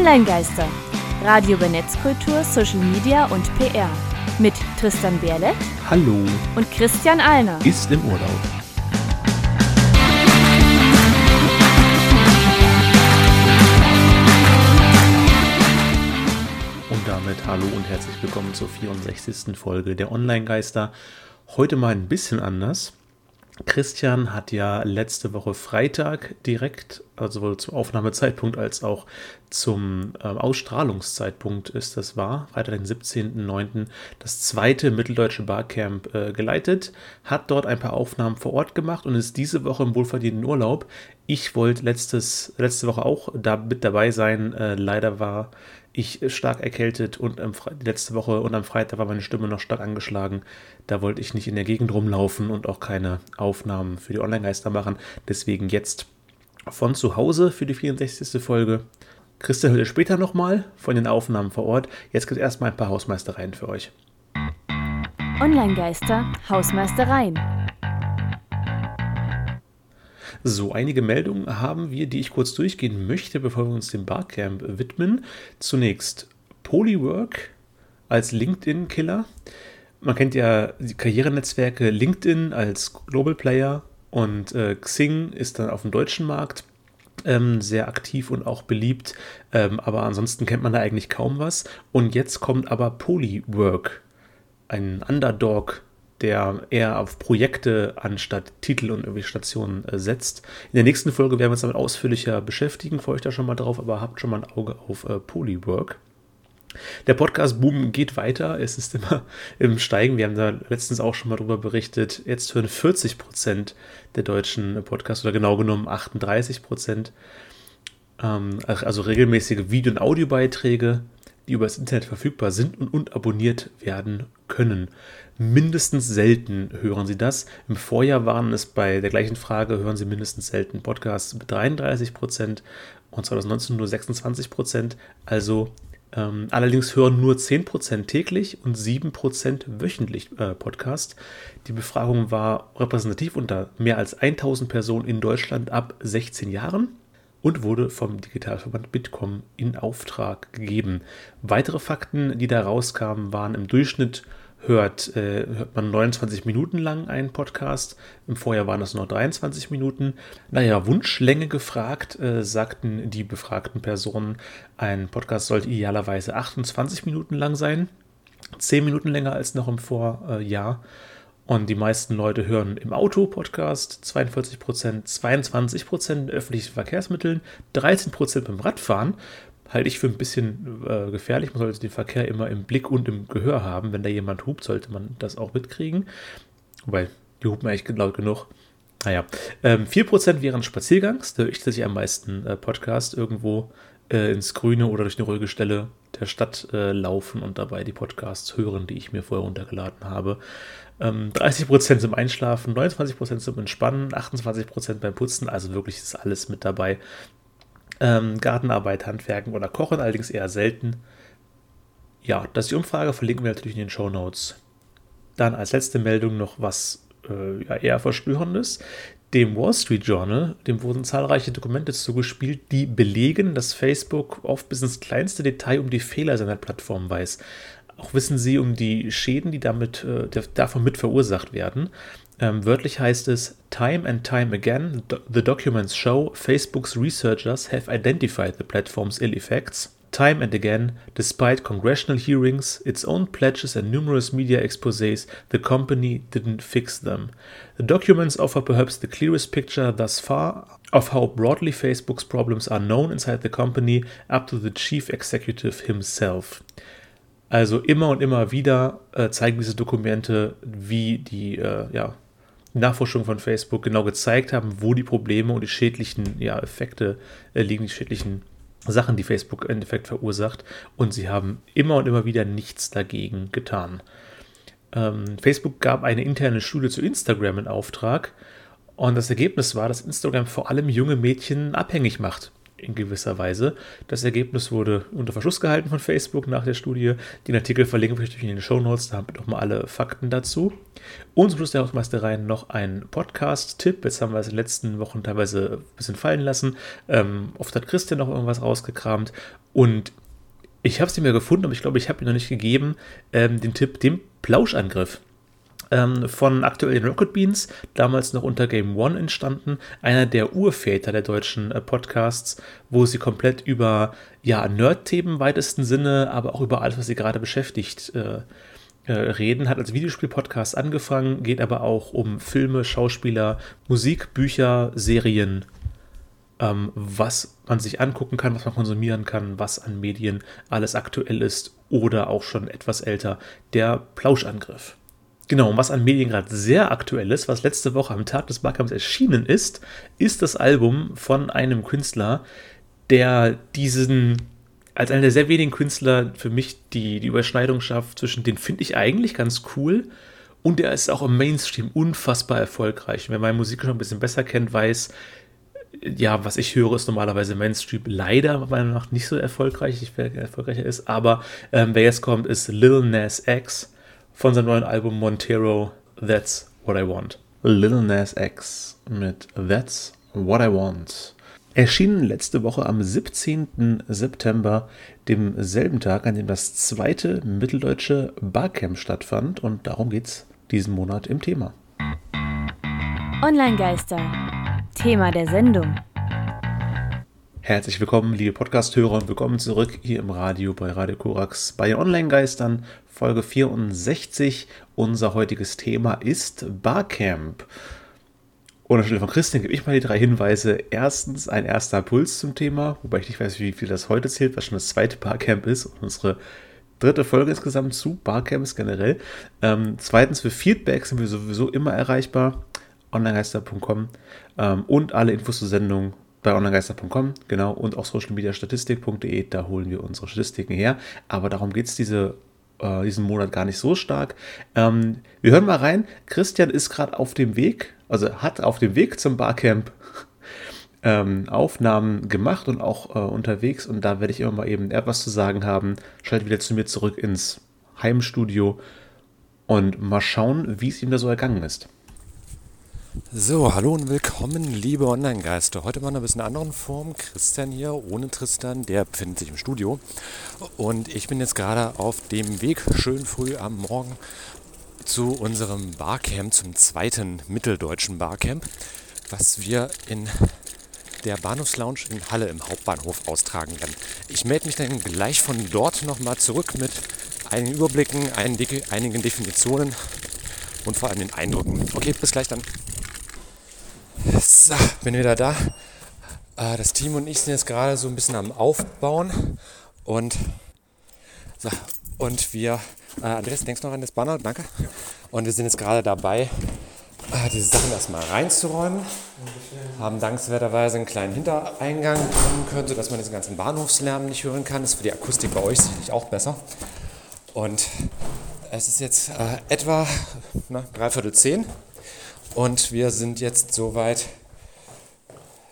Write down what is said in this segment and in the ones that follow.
Online-Geister. Radio über Netzkultur, Social Media und PR. Mit Tristan Berlet. Hallo. Und Christian Alner. Ist im Urlaub. Und damit hallo und herzlich willkommen zur 64. Folge der Online-Geister. Heute mal ein bisschen anders. Christian hat ja letzte Woche Freitag direkt, also sowohl zum Aufnahmezeitpunkt als auch zum äh, Ausstrahlungszeitpunkt ist das wahr, Freitag den 17.09. das zweite Mitteldeutsche Barcamp äh, geleitet, hat dort ein paar Aufnahmen vor Ort gemacht und ist diese Woche im wohlverdienten Urlaub. Ich wollte letzte Woche auch da mit dabei sein, äh, leider war ich stark erkältet und am letzte Woche und am Freitag war meine Stimme noch stark angeschlagen. Da wollte ich nicht in der Gegend rumlaufen und auch keine Aufnahmen für die Online-Geister machen. Deswegen jetzt von zu Hause für die 64. Folge. Christian hört später nochmal von den Aufnahmen vor Ort. Jetzt gibt es erstmal ein paar Hausmeistereien für euch. Online-Geister, Hausmeistereien. So, einige Meldungen haben wir, die ich kurz durchgehen möchte, bevor wir uns dem Barcamp widmen. Zunächst Polywork als LinkedIn-Killer. Man kennt ja die Karrierenetzwerke LinkedIn als Global Player und äh, Xing ist dann auf dem deutschen Markt ähm, sehr aktiv und auch beliebt, ähm, aber ansonsten kennt man da eigentlich kaum was. Und jetzt kommt aber Polywork, ein Underdog der eher auf Projekte anstatt Titel und irgendwie Stationen äh, setzt. In der nächsten Folge werden wir uns damit ausführlicher beschäftigen, freue ich da schon mal drauf, aber habt schon mal ein Auge auf äh, Polywork. Der Podcast-Boom geht weiter, es ist immer im Steigen. Wir haben da letztens auch schon mal drüber berichtet. Jetzt hören 40 Prozent der deutschen Podcasts oder genau genommen 38 Prozent, ähm, also regelmäßige Video- und Audiobeiträge, die über das Internet verfügbar sind und, und abonniert werden können mindestens selten hören Sie das. Im Vorjahr waren es bei der gleichen Frage, hören Sie mindestens selten Podcasts mit 33 Prozent und 2019 nur 26 Prozent. Also ähm, allerdings hören nur 10 Prozent täglich und 7 Prozent wöchentlich äh, Podcast. Die Befragung war repräsentativ unter mehr als 1000 Personen in Deutschland ab 16 Jahren und wurde vom Digitalverband Bitkom in Auftrag gegeben. Weitere Fakten, die da rauskamen, waren im Durchschnitt hört, äh, hört man 29 Minuten lang einen Podcast. Im Vorjahr waren das nur 23 Minuten. Naja, Wunschlänge gefragt, äh, sagten die befragten Personen, ein Podcast sollte idealerweise 28 Minuten lang sein. 10 Minuten länger als noch im Vorjahr. Und die meisten Leute hören im Auto Podcast, 42 Prozent, 22 Prozent in öffentlichen Verkehrsmitteln, 13 Prozent beim Radfahren halte ich für ein bisschen äh, gefährlich. Man sollte den Verkehr immer im Blick und im Gehör haben. Wenn da jemand hupt, sollte man das auch mitkriegen. Wobei, die hupen eigentlich laut genug. Naja, ähm, 4% während Spaziergangs. Da höre ich tatsächlich am meisten äh, Podcast irgendwo äh, ins Grüne oder durch eine ruhige Stelle der Stadt äh, laufen und dabei die Podcasts hören, die ich mir vorher runtergeladen habe. Ähm, 30% zum Einschlafen, 29% zum Entspannen, 28% beim Putzen. Also wirklich ist alles mit dabei. Ähm, Gartenarbeit, Handwerken oder Kochen allerdings eher selten. Ja, das ist die Umfrage, verlinken wir natürlich in den Show Notes. Dann als letzte Meldung noch was äh, ja, eher Verstörendes. Dem Wall Street Journal, dem wurden zahlreiche Dokumente zugespielt, die belegen, dass Facebook oft bis ins kleinste Detail um die Fehler seiner Plattform weiß. Auch wissen sie um die Schäden, die damit, äh, davon mit verursacht werden. Ähm, wörtlich heißt es, Time and time again, the documents show Facebook's researchers have identified the platform's ill effects. Time and again, despite congressional hearings, its own pledges, and numerous media exposés, the company didn't fix them. The documents offer perhaps the clearest picture thus far of how broadly Facebook's problems are known inside the company, up to the chief executive himself. Also immer und immer wieder äh, zeigen diese Dokumente, wie die äh, ja, Nachforschungen von Facebook genau gezeigt haben, wo die Probleme und die schädlichen ja, Effekte äh, liegen, die schädlichen Sachen, die Facebook im Endeffekt verursacht. Und sie haben immer und immer wieder nichts dagegen getan. Ähm, Facebook gab eine interne Studie zu Instagram in Auftrag. Und das Ergebnis war, dass Instagram vor allem junge Mädchen abhängig macht in gewisser Weise. Das Ergebnis wurde unter Verschluss gehalten von Facebook nach der Studie. Den Artikel verlinken wir euch in den Show Notes, da haben wir nochmal alle Fakten dazu. Und zum Schluss der Hausmeistereien noch ein Podcast-Tipp. Jetzt haben wir es in den letzten Wochen teilweise ein bisschen fallen lassen. Ähm, oft hat Christian noch irgendwas rausgekramt. Und ich habe es nicht mehr gefunden, aber ich glaube, ich habe ihn noch nicht gegeben, ähm, den Tipp, den Plauschangriff ähm, von aktuell den Rocket Beans, damals noch unter Game One entstanden, einer der Urväter der deutschen äh, Podcasts, wo sie komplett über ja, Nerd-Themen im weitesten Sinne, aber auch über alles, was sie gerade beschäftigt, äh, äh, reden. Hat als Videospiel-Podcast angefangen, geht aber auch um Filme, Schauspieler, Musik, Bücher, Serien, ähm, was man sich angucken kann, was man konsumieren kann, was an Medien alles aktuell ist oder auch schon etwas älter. Der Plauschangriff. Genau, und was an Medien gerade sehr aktuell ist, was letzte Woche am Tag des Barcamps erschienen ist, ist das Album von einem Künstler, der diesen, als einer der sehr wenigen Künstler für mich die, die Überschneidung schafft zwischen den finde ich eigentlich ganz cool und der ist auch im Mainstream unfassbar erfolgreich. Wer meine Musik schon ein bisschen besser kennt, weiß, ja, was ich höre, ist normalerweise Mainstream leider meiner Meinung nach nicht so erfolgreich, ich wer erfolgreicher ist, aber ähm, wer jetzt kommt, ist Lil Nas X von seinem neuen Album Montero, That's What I Want. Lil Nas X mit That's What I Want. Erschienen letzte Woche am 17. September, demselben Tag, an dem das zweite mitteldeutsche Barcamp stattfand. Und darum geht's diesen Monat im Thema. Online-Geister. Thema der Sendung. Herzlich willkommen, liebe Podcast-Hörer, und willkommen zurück hier im Radio bei Radio Korax bei den Online-Geistern Folge 64. Unser heutiges Thema ist Barcamp. Und anstelle von Christian gebe ich mal die drei Hinweise. Erstens ein erster Puls zum Thema, wobei ich nicht weiß, wie viel das heute zählt, was schon das zweite Barcamp ist und unsere dritte Folge insgesamt zu Barcamps generell. Ähm, zweitens für Feedback sind wir sowieso immer erreichbar. onlinegeister.com ähm, und alle Infos zur Sendung bei onlinegeister.com, genau, und auch socialmediastatistik.de, da holen wir unsere Statistiken her. Aber darum geht es diese äh, diesen Monat gar nicht so stark. Ähm, wir hören mal rein. Christian ist gerade auf dem Weg, also hat auf dem Weg zum Barcamp ähm, Aufnahmen gemacht und auch äh, unterwegs. Und da werde ich immer mal eben etwas zu sagen haben. Schalte wieder zu mir zurück ins Heimstudio und mal schauen, wie es ihm da so ergangen ist. So, hallo und willkommen, liebe Online-Geister. Heute mal in ein bisschen anderen Form. Christian hier, ohne Tristan, der befindet sich im Studio. Und ich bin jetzt gerade auf dem Weg, schön früh am Morgen, zu unserem Barcamp, zum zweiten mitteldeutschen Barcamp, was wir in der Bahnhofslounge in Halle im Hauptbahnhof austragen werden. Ich melde mich dann gleich von dort nochmal zurück mit einigen Überblicken, einigen Definitionen und vor allem den Eindrücken. Okay, bis gleich dann. So, bin wieder da. Äh, das Team und ich sind jetzt gerade so ein bisschen am Aufbauen und, so, und wir, äh, Andreas, denkst du noch an das Banner? Danke. Und wir sind jetzt gerade dabei, äh, diese Sachen erstmal reinzuräumen. Haben dankenswerterweise einen kleinen Hintereingang bekommen können, sodass man diesen ganzen Bahnhofslärm nicht hören kann. Das ist für die Akustik bei euch sicherlich auch besser. Und es ist jetzt äh, etwa dreiviertel zehn. Und wir sind jetzt soweit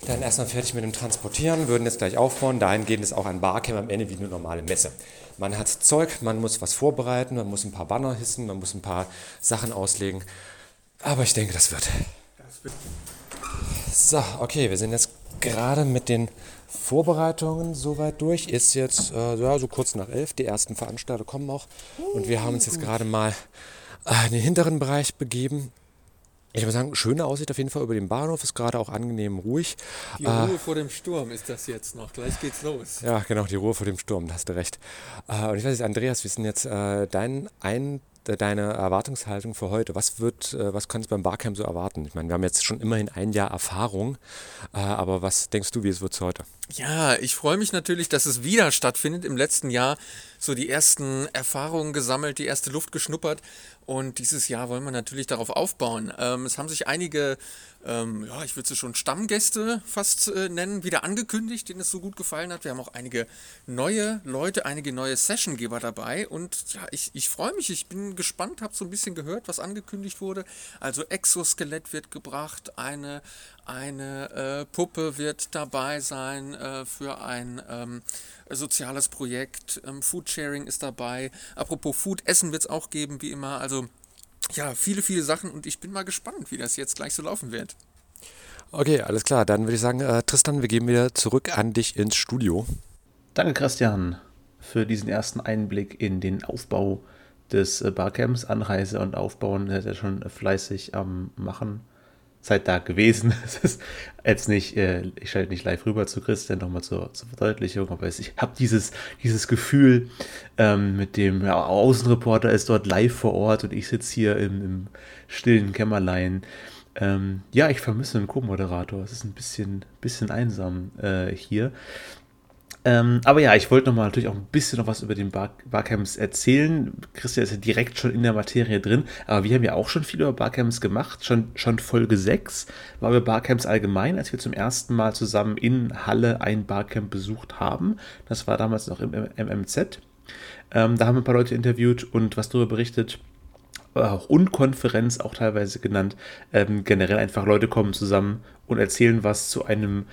dann erstmal fertig mit dem Transportieren, würden jetzt gleich aufbauen. Dahingehend ist auch ein Barcamp am Ende wie eine normale Messe. Man hat Zeug, man muss was vorbereiten, man muss ein paar Banner hissen, man muss ein paar Sachen auslegen. Aber ich denke, das wird. So, okay, wir sind jetzt gerade mit den Vorbereitungen soweit durch. Ist jetzt äh, ja, so kurz nach elf. Die ersten Veranstalter kommen auch. Und wir haben uns jetzt gerade mal äh, in den hinteren Bereich begeben. Ich muss sagen, schöne Aussicht auf jeden Fall über den Bahnhof, ist gerade auch angenehm ruhig. Die Ruhe äh, vor dem Sturm ist das jetzt noch. Gleich geht's los. Ja, genau, die Ruhe vor dem Sturm, da hast du recht. Äh, und ich weiß nicht, Andreas, wie ist denn jetzt äh, dein ein deine Erwartungshaltung für heute? Was wird, äh, was kannst du beim Barcamp so erwarten? Ich meine, wir haben jetzt schon immerhin ein Jahr Erfahrung, äh, aber was denkst du, wie es wird heute? Ja, ich freue mich natürlich, dass es wieder stattfindet. Im letzten Jahr so die ersten Erfahrungen gesammelt, die erste Luft geschnuppert und dieses Jahr wollen wir natürlich darauf aufbauen. Ähm, es haben sich einige, ähm, ja, ich würde sie schon Stammgäste fast äh, nennen, wieder angekündigt, denen es so gut gefallen hat. Wir haben auch einige neue Leute, einige neue Sessiongeber dabei. Und ja, ich, ich freue mich, ich bin gespannt, habe so ein bisschen gehört, was angekündigt wurde. Also Exoskelett wird gebracht, eine, eine äh, Puppe wird dabei sein, äh, für ein ähm, soziales Projekt. Ähm, Foodsharing ist dabei. Apropos Food, Essen wird es auch geben, wie immer. Also ja, viele, viele Sachen und ich bin mal gespannt, wie das jetzt gleich so laufen wird. Okay, alles klar. Dann würde ich sagen, äh, Tristan, wir gehen wieder zurück an dich ins Studio. Danke, Christian, für diesen ersten Einblick in den Aufbau des äh, Barcamps. Anreise und Aufbauen ist ja schon fleißig am Machen. Seid da gewesen. Es ist jetzt nicht, äh, ich schalte nicht live rüber zu Christian, nochmal zur, zur Verdeutlichung, aber ich habe dieses, dieses Gefühl ähm, mit dem ja, Außenreporter ist dort live vor Ort und ich sitze hier im, im stillen Kämmerlein. Ähm, ja, ich vermisse einen Co-Moderator. Es ist ein bisschen, bisschen einsam äh, hier. Ähm, aber ja, ich wollte noch mal natürlich auch ein bisschen noch was über den Bar Barcamps erzählen. Christian ist ja direkt schon in der Materie drin, aber wir haben ja auch schon viel über Barcamps gemacht. Schon, schon Folge 6 war über Barcamps allgemein, als wir zum ersten Mal zusammen in Halle ein Barcamp besucht haben. Das war damals noch im MMZ. Ähm, da haben wir ein paar Leute interviewt und was darüber berichtet auch Unkonferenz auch teilweise genannt. Ähm, generell einfach Leute kommen zusammen und erzählen was zu einem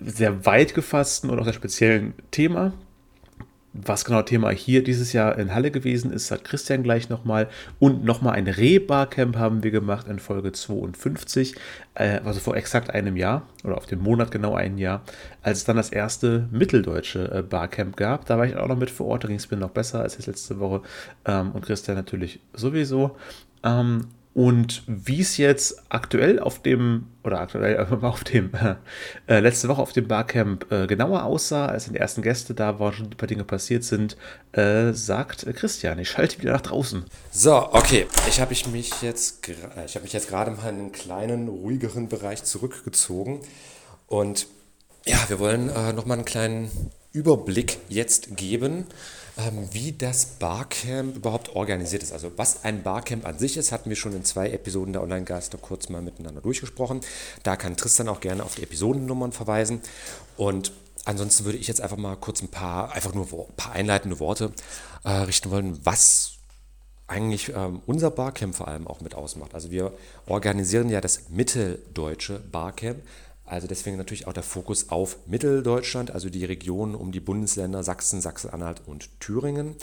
sehr weit gefassten und auch sehr speziellen Thema. Was genau Thema hier dieses Jahr in Halle gewesen ist, sagt Christian gleich nochmal. Und nochmal ein Reh-Barcamp haben wir gemacht in Folge 52, äh, also vor exakt einem Jahr oder auf dem Monat genau ein Jahr, als es dann das erste mitteldeutsche äh, Barcamp gab. Da war ich auch noch mit vor Ort, da ging es mir noch besser als jetzt letzte Woche. Ähm, und Christian natürlich sowieso. Ähm, und wie es jetzt aktuell auf dem, oder aktuell auf dem, äh, letzte Woche auf dem Barcamp äh, genauer aussah, als die ersten Gäste da waren, schon ein paar Dinge passiert sind, äh, sagt Christian. Ich schalte wieder nach draußen. So, okay. Ich habe mich jetzt, äh, ich habe mich jetzt gerade mal in einen kleinen, ruhigeren Bereich zurückgezogen. Und ja, wir wollen äh, nochmal einen kleinen Überblick jetzt geben wie das Barcamp überhaupt organisiert ist. Also was ein Barcamp an sich ist, hatten wir schon in zwei Episoden der Online-Geister kurz mal miteinander durchgesprochen. Da kann Tristan auch gerne auf die Episodennummern verweisen. Und ansonsten würde ich jetzt einfach mal kurz ein paar, einfach nur ein paar einleitende Worte äh, richten wollen, was eigentlich ähm, unser Barcamp vor allem auch mit ausmacht. Also wir organisieren ja das mitteldeutsche Barcamp. Also deswegen natürlich auch der Fokus auf Mitteldeutschland, also die Regionen um die Bundesländer Sachsen, Sachsen-Anhalt und Thüringen.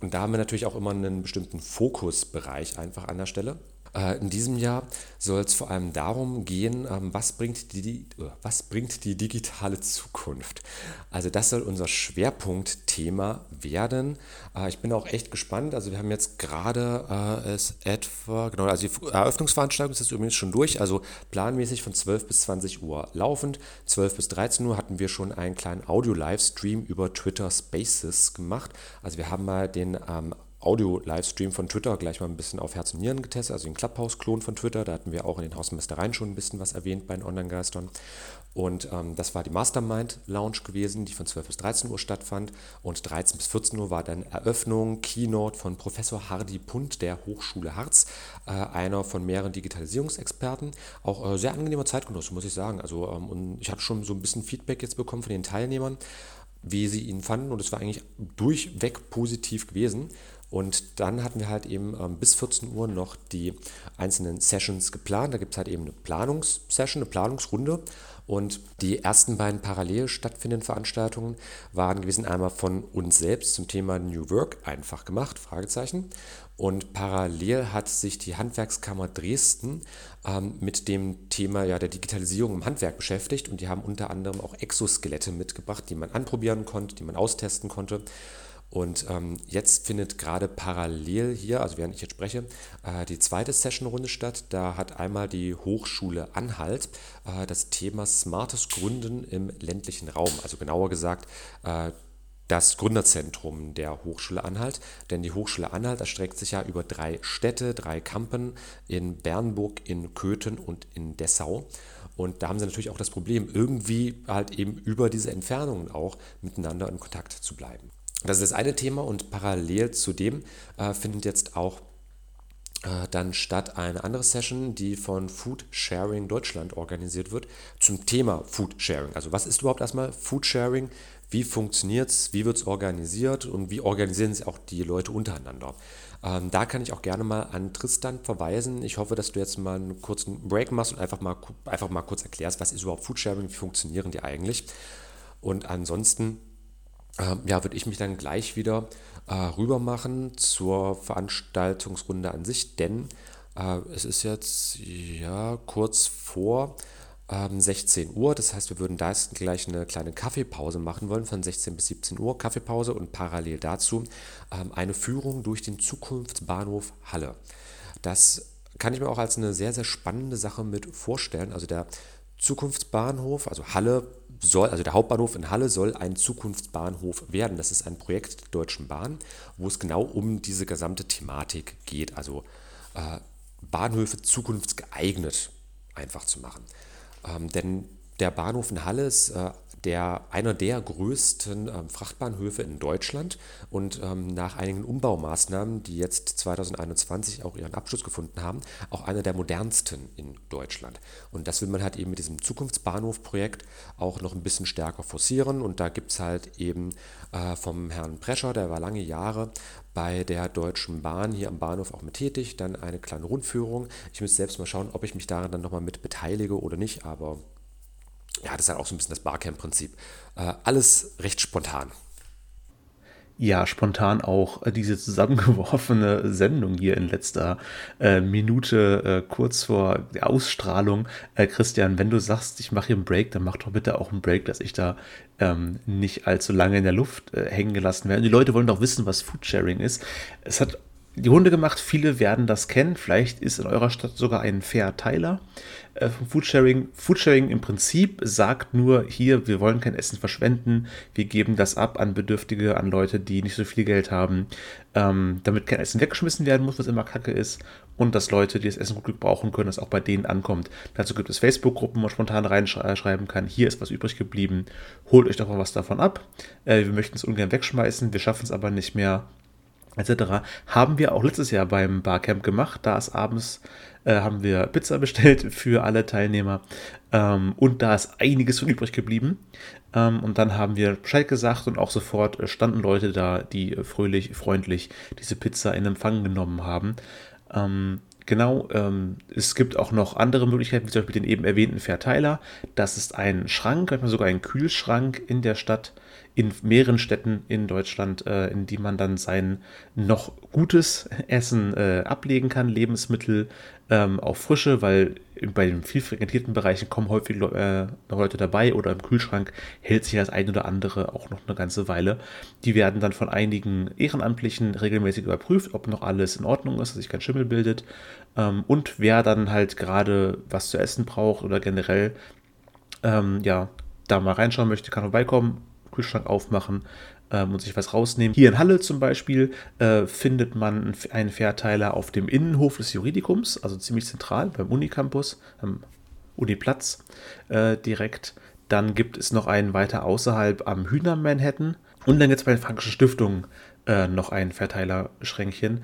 Und da haben wir natürlich auch immer einen bestimmten Fokusbereich einfach an der Stelle. Äh, in diesem Jahr soll es vor allem darum gehen, ähm, was bringt, die, äh, was bringt die digitale Zukunft. Also das soll unser Schwerpunktthema werden. Äh, ich bin auch echt gespannt. Also wir haben jetzt gerade es etwa, genau, also die Eröffnungsveranstaltung ist jetzt übrigens schon durch, also planmäßig von 12 bis 20 Uhr laufend. 12 bis 13 Uhr hatten wir schon einen kleinen Audio-Livestream über Twitter Spaces gemacht. Also wir haben mal den ähm, Audio-Livestream von Twitter gleich mal ein bisschen auf Herz und Nieren getestet, also den Clubhouse-Klon von Twitter. Da hatten wir auch in den Hausmeistereien schon ein bisschen was erwähnt bei den Online-Geistern. Und ähm, das war die Mastermind-Lounge gewesen, die von 12 bis 13 Uhr stattfand. Und 13 bis 14 Uhr war dann Eröffnung, Keynote von Professor Hardy Punt der Hochschule Harz, äh, einer von mehreren Digitalisierungsexperten. Auch äh, sehr angenehmer Zeitgenosse, muss ich sagen. Also, ähm, und ich habe schon so ein bisschen Feedback jetzt bekommen von den Teilnehmern wie sie ihn fanden und es war eigentlich durchweg positiv gewesen. Und dann hatten wir halt eben ähm, bis 14 Uhr noch die einzelnen Sessions geplant. Da gibt es halt eben eine Planungssession, eine Planungsrunde. Und die ersten beiden parallel stattfindenden Veranstaltungen waren gewesen einmal von uns selbst zum Thema New Work einfach gemacht, Fragezeichen. Und parallel hat sich die Handwerkskammer Dresden ähm, mit dem Thema ja, der Digitalisierung im Handwerk beschäftigt. Und die haben unter anderem auch Exoskelette mitgebracht, die man anprobieren konnte, die man austesten konnte. Und ähm, jetzt findet gerade parallel hier, also während ich jetzt spreche, äh, die zweite Sessionrunde statt. Da hat einmal die Hochschule Anhalt äh, das Thema smartes Gründen im ländlichen Raum, also genauer gesagt äh, das Gründerzentrum der Hochschule Anhalt. Denn die Hochschule Anhalt erstreckt sich ja über drei Städte, drei Kampen in Bernburg, in Köthen und in Dessau. Und da haben sie natürlich auch das Problem, irgendwie halt eben über diese Entfernungen auch miteinander in Kontakt zu bleiben. Das ist das eine Thema und parallel zu dem äh, findet jetzt auch äh, dann statt eine andere Session, die von Food Sharing Deutschland organisiert wird, zum Thema Food Sharing. Also was ist überhaupt erstmal Food Sharing? Wie funktioniert es? Wie wird es organisiert? Und wie organisieren sich auch die Leute untereinander? Ähm, da kann ich auch gerne mal an Tristan verweisen. Ich hoffe, dass du jetzt mal einen kurzen Break machst und einfach mal, einfach mal kurz erklärst, was ist überhaupt Food Sharing? Wie funktionieren die eigentlich? Und ansonsten ähm, ja, würde ich mich dann gleich wieder äh, rüber machen zur Veranstaltungsrunde an sich, denn äh, es ist jetzt ja kurz vor ähm, 16 Uhr. Das heißt, wir würden da jetzt gleich eine kleine Kaffeepause machen wollen von 16 bis 17 Uhr. Kaffeepause und parallel dazu ähm, eine Führung durch den Zukunftsbahnhof Halle. Das kann ich mir auch als eine sehr, sehr spannende Sache mit vorstellen. Also der Zukunftsbahnhof, also Halle soll, also der Hauptbahnhof in Halle soll ein Zukunftsbahnhof werden. Das ist ein Projekt der Deutschen Bahn, wo es genau um diese gesamte Thematik geht. Also äh, Bahnhöfe zukunftsgeeignet einfach zu machen. Ähm, denn der Bahnhof in Halle ist äh, der, einer der größten ähm, Frachtbahnhöfe in Deutschland und ähm, nach einigen Umbaumaßnahmen, die jetzt 2021 auch ihren Abschluss gefunden haben, auch einer der modernsten in Deutschland. Und das will man halt eben mit diesem Zukunftsbahnhof-Projekt auch noch ein bisschen stärker forcieren. Und da gibt es halt eben äh, vom Herrn Prescher, der war lange Jahre bei der Deutschen Bahn hier am Bahnhof auch mit tätig, dann eine kleine Rundführung. Ich müsste selbst mal schauen, ob ich mich daran dann nochmal mit beteilige oder nicht, aber ja, das ist halt auch so ein bisschen das Barcamp-Prinzip. Äh, alles recht spontan. Ja, spontan auch äh, diese zusammengeworfene Sendung hier in letzter äh, Minute, äh, kurz vor der Ausstrahlung. Äh, Christian, wenn du sagst, ich mache hier einen Break, dann mach doch bitte auch einen Break, dass ich da ähm, nicht allzu lange in der Luft äh, hängen gelassen werde. Die Leute wollen doch wissen, was Foodsharing ist. Es hat die Runde gemacht. Viele werden das kennen. Vielleicht ist in eurer Stadt sogar ein Fair-Teiler äh, vom Foodsharing. Foodsharing im Prinzip sagt nur hier, wir wollen kein Essen verschwenden. Wir geben das ab an Bedürftige, an Leute, die nicht so viel Geld haben, ähm, damit kein Essen weggeschmissen werden muss, was immer kacke ist. Und dass Leute, die das Essen gut brauchen können, es auch bei denen ankommt. Dazu gibt es Facebook-Gruppen, wo man spontan reinschreiben kann, hier ist was übrig geblieben, holt euch doch mal was davon ab. Äh, wir möchten es ungern wegschmeißen, wir schaffen es aber nicht mehr etc. haben wir auch letztes Jahr beim Barcamp gemacht. Da ist abends äh, haben wir Pizza bestellt für alle Teilnehmer ähm, und da ist einiges von übrig geblieben. Ähm, und dann haben wir Bescheid gesagt und auch sofort äh, standen Leute da, die fröhlich, freundlich diese Pizza in Empfang genommen haben. Ähm, Genau, ähm, es gibt auch noch andere Möglichkeiten, wie zum Beispiel den eben erwähnten Verteiler. Das ist ein Schrank, manchmal sogar ein Kühlschrank in der Stadt, in mehreren Städten in Deutschland, äh, in die man dann sein noch gutes Essen äh, ablegen kann, Lebensmittel, ähm, auch frische, weil bei den viel frequentierten Bereichen kommen häufig äh, Leute dabei oder im Kühlschrank hält sich das ein oder andere auch noch eine ganze Weile. Die werden dann von einigen Ehrenamtlichen regelmäßig überprüft, ob noch alles in Ordnung ist, dass sich kein Schimmel bildet. Ähm, und wer dann halt gerade was zu essen braucht oder generell ähm, ja, da mal reinschauen möchte, kann vorbeikommen, Kühlschrank aufmachen ähm, und sich was rausnehmen. Hier in Halle zum Beispiel äh, findet man einen Verteiler auf dem Innenhof des Juridikums, also ziemlich zentral beim Unicampus, am Uniplatz äh, direkt. Dann gibt es noch einen weiter außerhalb am Hühner Manhattan. Und dann gibt es bei den Frankischen Stiftungen äh, noch ein Verteilerschränkchen.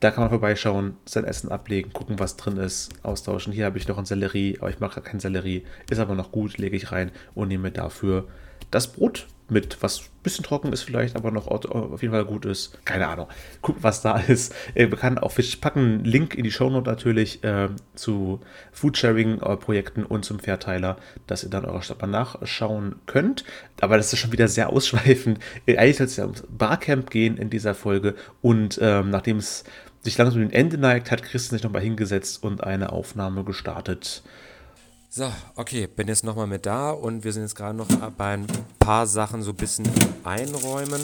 Da kann man vorbeischauen, sein Essen ablegen, gucken, was drin ist, austauschen. Hier habe ich noch einen Sellerie, aber ich mag gar keinen Sellerie. Ist aber noch gut, lege ich rein und nehme dafür das Brot mit, was ein bisschen trocken ist vielleicht, aber noch auf jeden Fall gut ist. Keine Ahnung. Guckt, was da ist. Wir können auch wir packen Link in die Shownote natürlich äh, zu Foodsharing-Projekten und zum Verteiler, dass ihr dann eurer Stadt mal nachschauen könnt. Aber das ist schon wieder sehr ausschweifend. Eigentlich soll es ja ums Barcamp gehen in dieser Folge und ähm, nachdem es sich langsam dem Ende neigt, hat Christian sich nochmal hingesetzt und eine Aufnahme gestartet. So, okay, bin jetzt nochmal mit da und wir sind jetzt gerade noch bei ein paar Sachen so ein bisschen einräumen.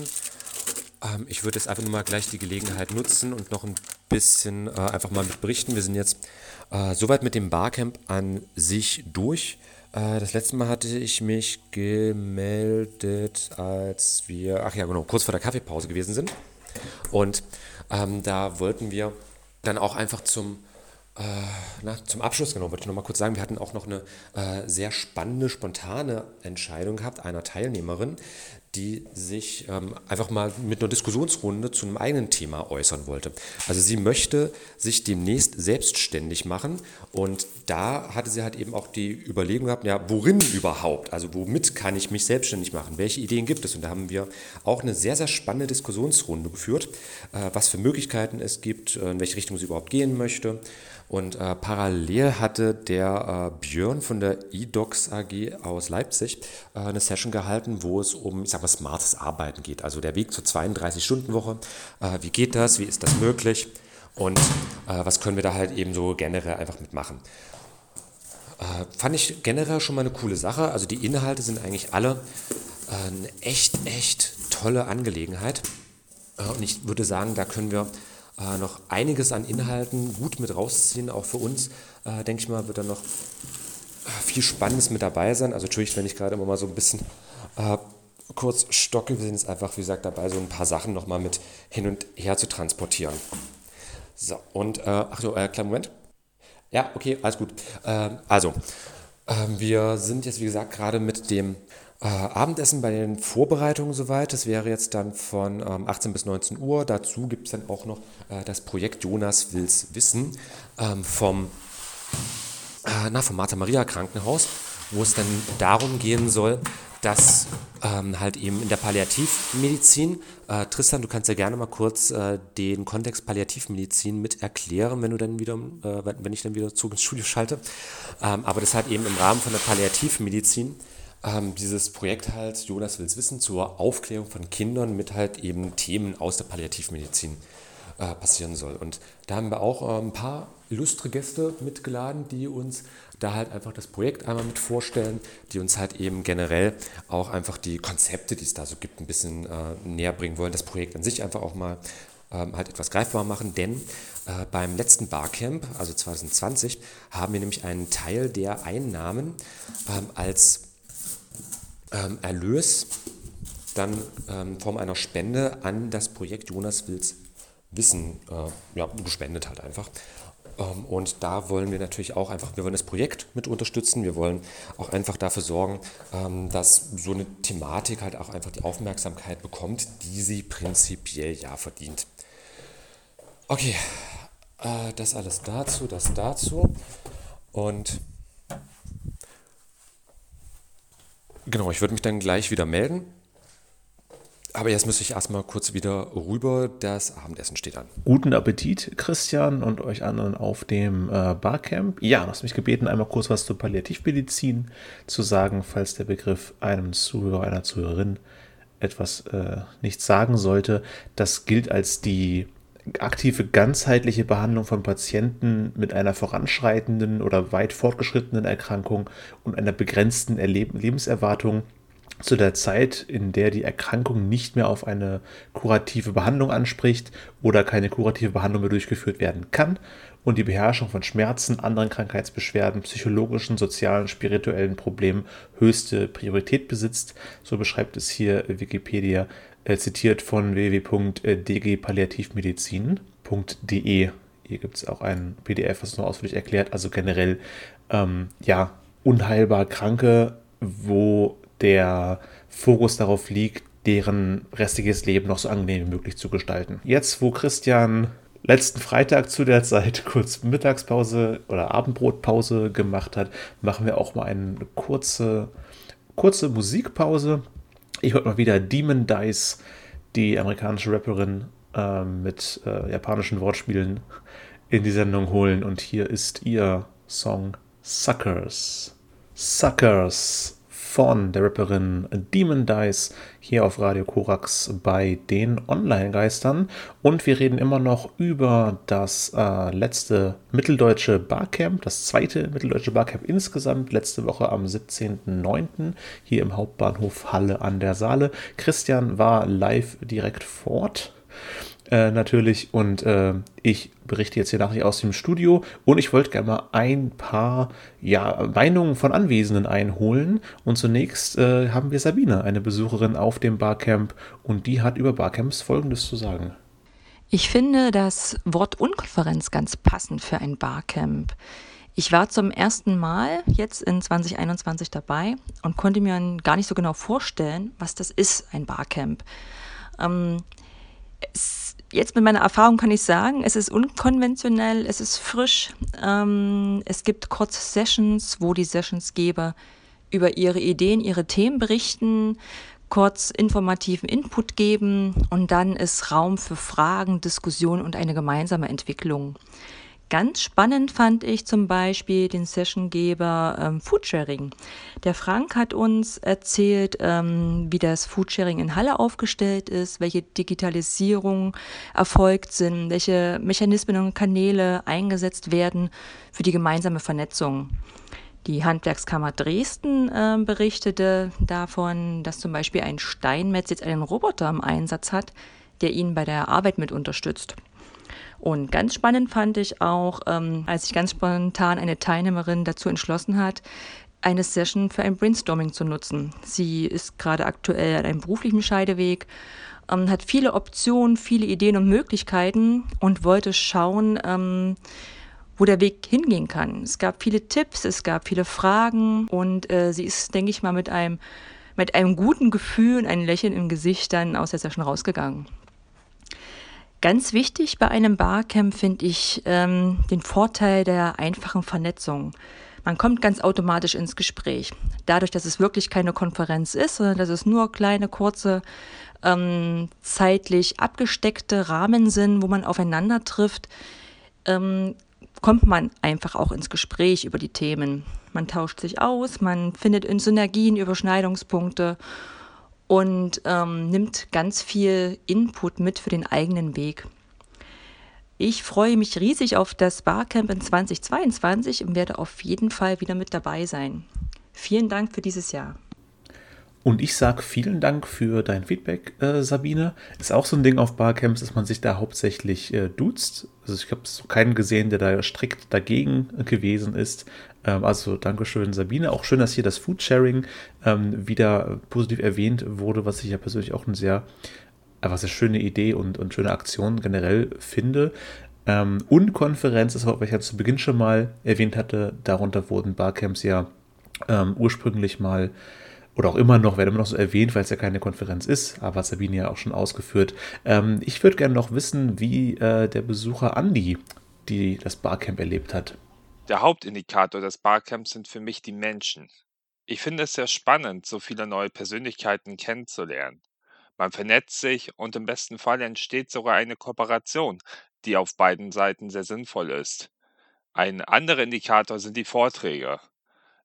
Ähm, ich würde jetzt einfach nur mal gleich die Gelegenheit nutzen und noch ein bisschen äh, einfach mal mit berichten. Wir sind jetzt äh, soweit mit dem Barcamp an sich durch. Äh, das letzte Mal hatte ich mich gemeldet, als wir, ach ja, genau, kurz vor der Kaffeepause gewesen sind. Und ähm, da wollten wir dann auch einfach zum äh, na, zum Abschluss, genau, wollte ich noch mal kurz sagen, wir hatten auch noch eine äh, sehr spannende, spontane Entscheidung gehabt einer Teilnehmerin, die sich ähm, einfach mal mit einer Diskussionsrunde zu einem eigenen Thema äußern wollte. Also sie möchte sich demnächst selbstständig machen und da hatte sie halt eben auch die Überlegung gehabt, ja, worin überhaupt? Also womit kann ich mich selbstständig machen? Welche Ideen gibt es? Und da haben wir auch eine sehr, sehr spannende Diskussionsrunde geführt, äh, was für Möglichkeiten es gibt, äh, in welche Richtung sie überhaupt gehen möchte. Und äh, parallel hatte der äh, Björn von der eDocs AG aus Leipzig äh, eine Session gehalten, wo es um, ich sag mal, smartes Arbeiten geht. Also der Weg zur 32-Stunden-Woche. Äh, wie geht das? Wie ist das möglich? Und äh, was können wir da halt eben so generell einfach mitmachen? Äh, fand ich generell schon mal eine coole Sache. Also die Inhalte sind eigentlich alle eine echt, echt tolle Angelegenheit. und ich würde sagen, da können wir äh, noch einiges an Inhalten gut mit rausziehen. Auch für uns, äh, denke ich mal, wird da noch äh, viel Spannendes mit dabei sein. Also entschuldigt, wenn ich gerade immer mal so ein bisschen äh, kurz stocke. Wir sind jetzt einfach, wie gesagt, dabei, so ein paar Sachen nochmal mit hin und her zu transportieren. So, und, äh, ach so, äh, kleinen Moment. Ja, okay, alles gut. Äh, also, ähm, wir sind jetzt, wie gesagt, gerade mit dem äh, Abendessen bei den Vorbereitungen soweit. Das wäre jetzt dann von ähm, 18 bis 19 Uhr. Dazu gibt es dann auch noch äh, das Projekt Jonas Wills Wissen ähm, vom, äh, na, vom Martha Maria Krankenhaus, wo es dann darum gehen soll, dass ähm, halt eben in der Palliativmedizin, äh, Tristan, du kannst ja gerne mal kurz äh, den Kontext Palliativmedizin mit erklären, wenn du dann wieder, äh, wenn ich dann wieder zurück ins Studio schalte. Ähm, aber das halt eben im Rahmen von der Palliativmedizin ähm, dieses Projekt halt, Jonas wills wissen, zur Aufklärung von Kindern mit halt eben Themen aus der Palliativmedizin äh, passieren soll. Und da haben wir auch äh, ein paar illustre Gäste mitgeladen, die uns da halt einfach das Projekt einmal mit vorstellen, die uns halt eben generell auch einfach die Konzepte, die es da so gibt, ein bisschen äh, näher bringen wollen, das Projekt an sich einfach auch mal ähm, halt etwas greifbar machen, denn äh, beim letzten Barcamp, also 2020, haben wir nämlich einen Teil der Einnahmen ähm, als ähm, Erlös dann ähm, in Form einer Spende an das Projekt Jonas Wills Wissen äh, ja, gespendet halt einfach. Ähm, und da wollen wir natürlich auch einfach, wir wollen das Projekt mit unterstützen, wir wollen auch einfach dafür sorgen, ähm, dass so eine Thematik halt auch einfach die Aufmerksamkeit bekommt, die sie prinzipiell ja verdient. Okay, äh, das alles dazu, das dazu. Und Genau, ich würde mich dann gleich wieder melden. Aber jetzt müsste ich erstmal kurz wieder rüber. Das Abendessen steht an. Guten Appetit, Christian und euch anderen auf dem äh, Barcamp. Ja, du hast mich gebeten, einmal kurz was zur Palliativmedizin zu sagen, falls der Begriff einem Zuhörer, einer Zuhörerin etwas äh, nicht sagen sollte. Das gilt als die aktive ganzheitliche Behandlung von Patienten mit einer voranschreitenden oder weit fortgeschrittenen Erkrankung und einer begrenzten Erleb Lebenserwartung zu der Zeit, in der die Erkrankung nicht mehr auf eine kurative Behandlung anspricht oder keine kurative Behandlung mehr durchgeführt werden kann und die Beherrschung von Schmerzen, anderen Krankheitsbeschwerden, psychologischen, sozialen, spirituellen Problemen höchste Priorität besitzt. So beschreibt es hier Wikipedia äh, zitiert von www.dgpalliativmedizin.de. Hier gibt es auch ein PDF, was nur ausführlich erklärt. Also generell, ähm, ja, unheilbar Kranke, wo der Fokus darauf liegt, deren restliches Leben noch so angenehm wie möglich zu gestalten. Jetzt, wo Christian letzten Freitag zu der Zeit kurz Mittagspause oder Abendbrotpause gemacht hat, machen wir auch mal eine kurze, kurze Musikpause. Ich wollte mal wieder Demon Dice, die amerikanische Rapperin äh, mit äh, japanischen Wortspielen, in die Sendung holen. Und hier ist ihr Song Suckers. Suckers von der Rapperin Demon Dice hier auf Radio Korax bei den Online-Geistern. Und wir reden immer noch über das äh, letzte mitteldeutsche Barcamp, das zweite mitteldeutsche Barcamp insgesamt, letzte Woche am 17.09. hier im Hauptbahnhof Halle an der Saale. Christian war live direkt fort äh, natürlich. Und äh, ich berichte jetzt hier nachher aus dem Studio. Und ich wollte gerne mal ein paar ja, Meinungen von Anwesenden einholen. Und zunächst äh, haben wir Sabine, eine Besucherin auf dem Barcamp. Und die hat über Barcamps Folgendes zu sagen. Ich finde das Wort Unkonferenz ganz passend für ein Barcamp. Ich war zum ersten Mal jetzt in 2021 dabei und konnte mir gar nicht so genau vorstellen, was das ist, ein Barcamp. Ähm, jetzt mit meiner Erfahrung kann ich sagen, es ist unkonventionell, es ist frisch. Ähm, es gibt kurze Sessions, wo die Sessionsgeber über ihre Ideen, ihre Themen berichten, kurz informativen Input geben und dann ist Raum für Fragen, Diskussionen und eine gemeinsame Entwicklung. Ganz spannend fand ich zum Beispiel den Sessiongeber ähm, Foodsharing. Der Frank hat uns erzählt, ähm, wie das Foodsharing in Halle aufgestellt ist, welche Digitalisierung erfolgt sind, welche Mechanismen und Kanäle eingesetzt werden für die gemeinsame Vernetzung. Die Handwerkskammer Dresden äh, berichtete davon, dass zum Beispiel ein Steinmetz jetzt einen Roboter im Einsatz hat, der ihn bei der Arbeit mit unterstützt. Und ganz spannend fand ich auch, ähm, als sich ganz spontan eine Teilnehmerin dazu entschlossen hat, eine Session für ein Brainstorming zu nutzen. Sie ist gerade aktuell an einem beruflichen Scheideweg, ähm, hat viele Optionen, viele Ideen und Möglichkeiten und wollte schauen, ähm, wo der Weg hingehen kann. Es gab viele Tipps, es gab viele Fragen und äh, sie ist, denke ich mal, mit einem, mit einem guten Gefühl und einem Lächeln im Gesicht dann aus der Session rausgegangen. Ganz wichtig bei einem Barcamp finde ich ähm, den Vorteil der einfachen Vernetzung. Man kommt ganz automatisch ins Gespräch. Dadurch, dass es wirklich keine Konferenz ist, sondern dass es nur kleine, kurze, ähm, zeitlich abgesteckte Rahmen sind, wo man aufeinander trifft, ähm, kommt man einfach auch ins Gespräch über die Themen. Man tauscht sich aus, man findet in Synergien, Überschneidungspunkte und ähm, nimmt ganz viel Input mit für den eigenen Weg. Ich freue mich riesig auf das Barcamp in 2022 und werde auf jeden Fall wieder mit dabei sein. Vielen Dank für dieses Jahr. Und ich sage vielen Dank für dein Feedback, äh, Sabine. Ist auch so ein Ding auf Barcamps, dass man sich da hauptsächlich äh, duzt. Also ich habe keinen gesehen, der da strikt dagegen gewesen ist. Ähm, also Dankeschön, Sabine. Auch schön, dass hier das Foodsharing ähm, wieder positiv erwähnt wurde, was ich ja persönlich auch eine sehr, einfach sehr schöne Idee und, und schöne Aktion generell finde. Ähm, und Konferenz ist was ich ja zu Beginn schon mal erwähnt hatte, darunter wurden Barcamps ja ähm, ursprünglich mal oder auch immer noch, werde immer noch so erwähnt, weil es ja keine Konferenz ist, aber Sabine ja auch schon ausgeführt. Ähm, ich würde gerne noch wissen, wie äh, der Besucher Andi die das Barcamp erlebt hat. Der Hauptindikator des Barcamps sind für mich die Menschen. Ich finde es sehr spannend, so viele neue Persönlichkeiten kennenzulernen. Man vernetzt sich und im besten Fall entsteht sogar eine Kooperation, die auf beiden Seiten sehr sinnvoll ist. Ein anderer Indikator sind die Vorträge.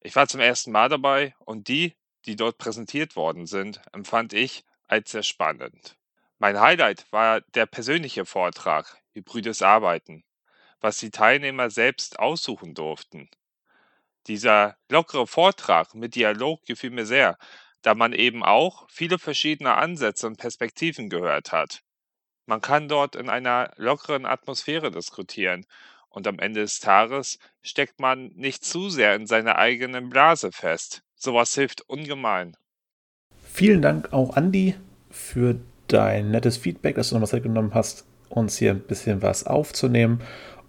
Ich war zum ersten Mal dabei und die, die dort präsentiert worden sind, empfand ich als sehr spannend. Mein Highlight war der persönliche Vortrag Hybrides Arbeiten, was die Teilnehmer selbst aussuchen durften. Dieser lockere Vortrag mit Dialog gefiel mir sehr, da man eben auch viele verschiedene Ansätze und Perspektiven gehört hat. Man kann dort in einer lockeren Atmosphäre diskutieren und am Ende des Tages steckt man nicht zu sehr in seiner eigenen Blase fest, Sowas hilft ungemein. Vielen Dank auch, Andi, für dein nettes Feedback, dass du nochmal Zeit genommen hast, uns hier ein bisschen was aufzunehmen.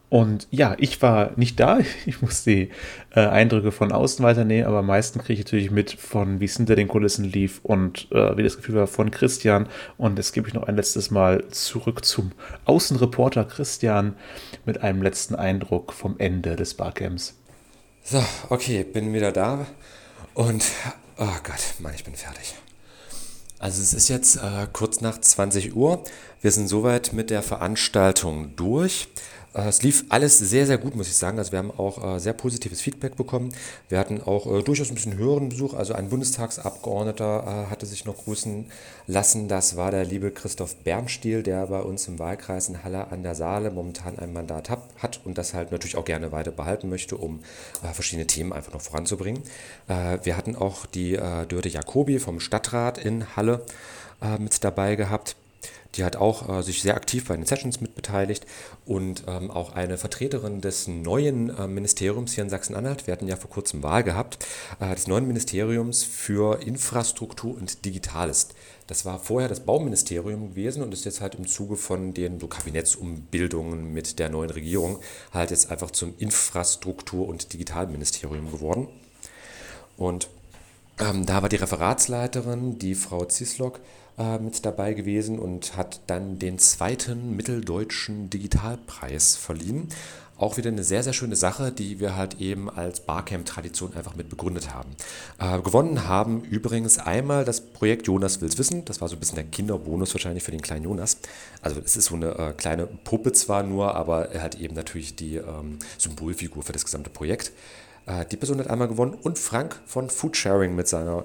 Und ja, ich war nicht da. Ich muss die äh, Eindrücke von außen weiternehmen, aber am meisten kriege ich natürlich mit von, wie es hinter den Kulissen lief und äh, wie das Gefühl war von Christian. Und jetzt gebe ich noch ein letztes Mal zurück zum Außenreporter Christian mit einem letzten Eindruck vom Ende des Barcamps. So, okay, bin wieder da. Und, oh Gott, Mann, ich bin fertig. Also es ist jetzt äh, kurz nach 20 Uhr. Wir sind soweit mit der Veranstaltung durch. Äh, es lief alles sehr, sehr gut, muss ich sagen. Also wir haben auch äh, sehr positives Feedback bekommen. Wir hatten auch äh, durchaus ein bisschen höheren Besuch. Also ein Bundestagsabgeordneter hatte sich noch grüßen lassen. Das war der liebe Christoph Bernstiel, der bei uns im Wahlkreis in Halle an der Saale momentan ein Mandat hat und das halt natürlich auch gerne weiter behalten möchte, um verschiedene Themen einfach noch voranzubringen. wir hatten auch die Dörte Jacobi vom Stadtrat in Halle mit dabei gehabt Die hat auch äh, sich sehr aktiv bei den Sessions mitbeteiligt und ähm, auch eine Vertreterin des neuen äh, Ministeriums hier in Sachsen-Anhalt. Wir hatten ja vor kurzem Wahl gehabt, äh, des neuen Ministeriums für Infrastruktur und Digitales. Das war vorher das Bauministerium gewesen und ist jetzt halt im Zuge von den so Kabinettsumbildungen mit der neuen Regierung halt jetzt einfach zum Infrastruktur- und Digitalministerium geworden. Und ähm, da war die Referatsleiterin, die Frau Zislock, äh, mit dabei gewesen und hat dann den zweiten Mitteldeutschen Digitalpreis verliehen. Auch wieder eine sehr, sehr schöne Sache, die wir halt eben als Barcamp-Tradition einfach mit begründet haben. Äh, gewonnen haben übrigens einmal das Projekt Jonas will's wissen. Das war so ein bisschen der Kinderbonus wahrscheinlich für den kleinen Jonas. Also es ist so eine äh, kleine Puppe zwar nur, aber er hat eben natürlich die ähm, Symbolfigur für das gesamte Projekt. Äh, die Person hat einmal gewonnen und Frank von Foodsharing mit seiner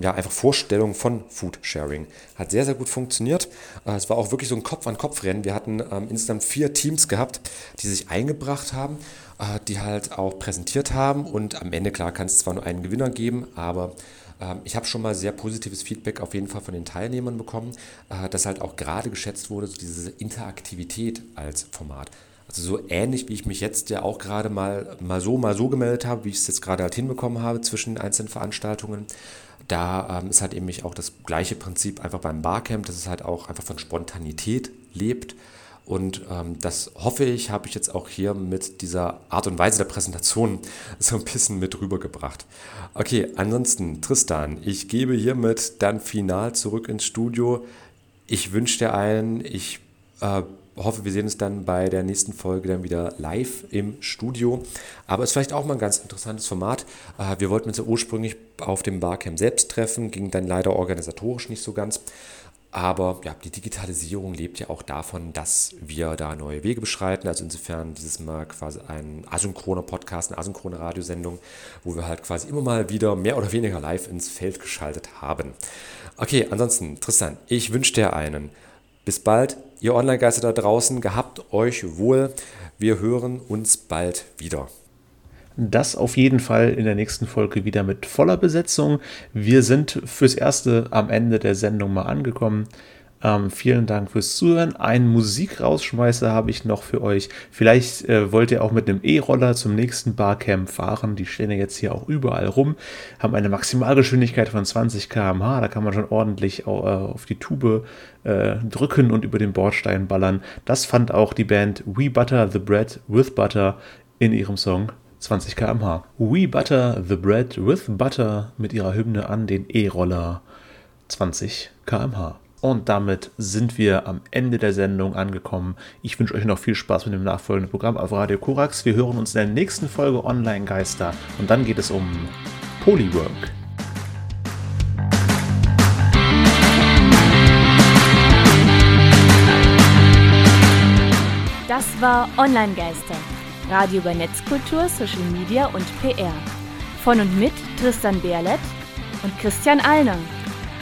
ja, einfach Vorstellung von Foodsharing. Hat sehr, sehr gut funktioniert. Äh, es war auch wirklich so ein Kopf-an-Kopf-Rennen. Wir hatten ähm, insgesamt vier Teams gehabt, die sich eingebracht haben, äh, die halt auch präsentiert haben. Und am Ende, klar, kann es zwar nur einen Gewinner geben, aber ähm, ich habe schon mal sehr positives Feedback auf jeden Fall von den Teilnehmern bekommen, äh, dass halt auch gerade geschätzt wurde, so diese Interaktivität als Format. Also so ähnlich, wie ich mich jetzt ja auch gerade mal, mal so, mal so gemeldet habe, wie ich es jetzt gerade halt hinbekommen habe zwischen den einzelnen Veranstaltungen. Da ähm, ist halt eben auch das gleiche Prinzip einfach beim Barcamp, dass es halt auch einfach von Spontanität lebt. Und ähm, das hoffe ich, habe ich jetzt auch hier mit dieser Art und Weise der Präsentation so ein bisschen mit rübergebracht. Okay, ansonsten, Tristan, ich gebe hiermit dann final zurück ins Studio. Ich wünsche dir allen, ich äh, hoffe, wir sehen uns dann bei der nächsten Folge dann wieder live im Studio. Aber es ist vielleicht auch mal ein ganz interessantes Format. Äh, wir wollten uns ja ursprünglich auf dem Barcamp selbst treffen, ging dann leider organisatorisch nicht so ganz. Aber ja, die Digitalisierung lebt ja auch davon, dass wir da neue Wege beschreiten. Also insofern dieses Mal quasi ein asynchroner Podcast, eine asynchrone Radiosendung, wo wir halt quasi immer mal wieder mehr oder weniger live ins Feld geschaltet haben. Okay, ansonsten, Tristan, ich wünsche dir einen bis bald, ihr Online-Geister da draußen, gehabt euch wohl. Wir hören uns bald wieder. Das auf jeden Fall in der nächsten Folge wieder mit voller Besetzung. Wir sind fürs Erste am Ende der Sendung mal angekommen. Ähm, vielen Dank fürs Zuhören. Einen Musikrausschmeißer habe ich noch für euch. Vielleicht äh, wollt ihr auch mit einem E-Roller zum nächsten Barcamp fahren. Die stehen ja jetzt hier auch überall rum. Haben eine Maximalgeschwindigkeit von 20 km/h. Da kann man schon ordentlich äh, auf die Tube äh, drücken und über den Bordstein ballern. Das fand auch die Band We Butter the Bread with Butter in ihrem Song 20 km/h. We Butter the Bread with Butter mit ihrer Hymne an den E-Roller 20 km/h. Und damit sind wir am Ende der Sendung angekommen. Ich wünsche euch noch viel Spaß mit dem nachfolgenden Programm auf Radio Korax. Wir hören uns in der nächsten Folge Online Geister und dann geht es um Polywork. Das war Online Geister. Radio über Netzkultur, Social Media und PR. Von und mit Tristan Berlet und Christian Allner.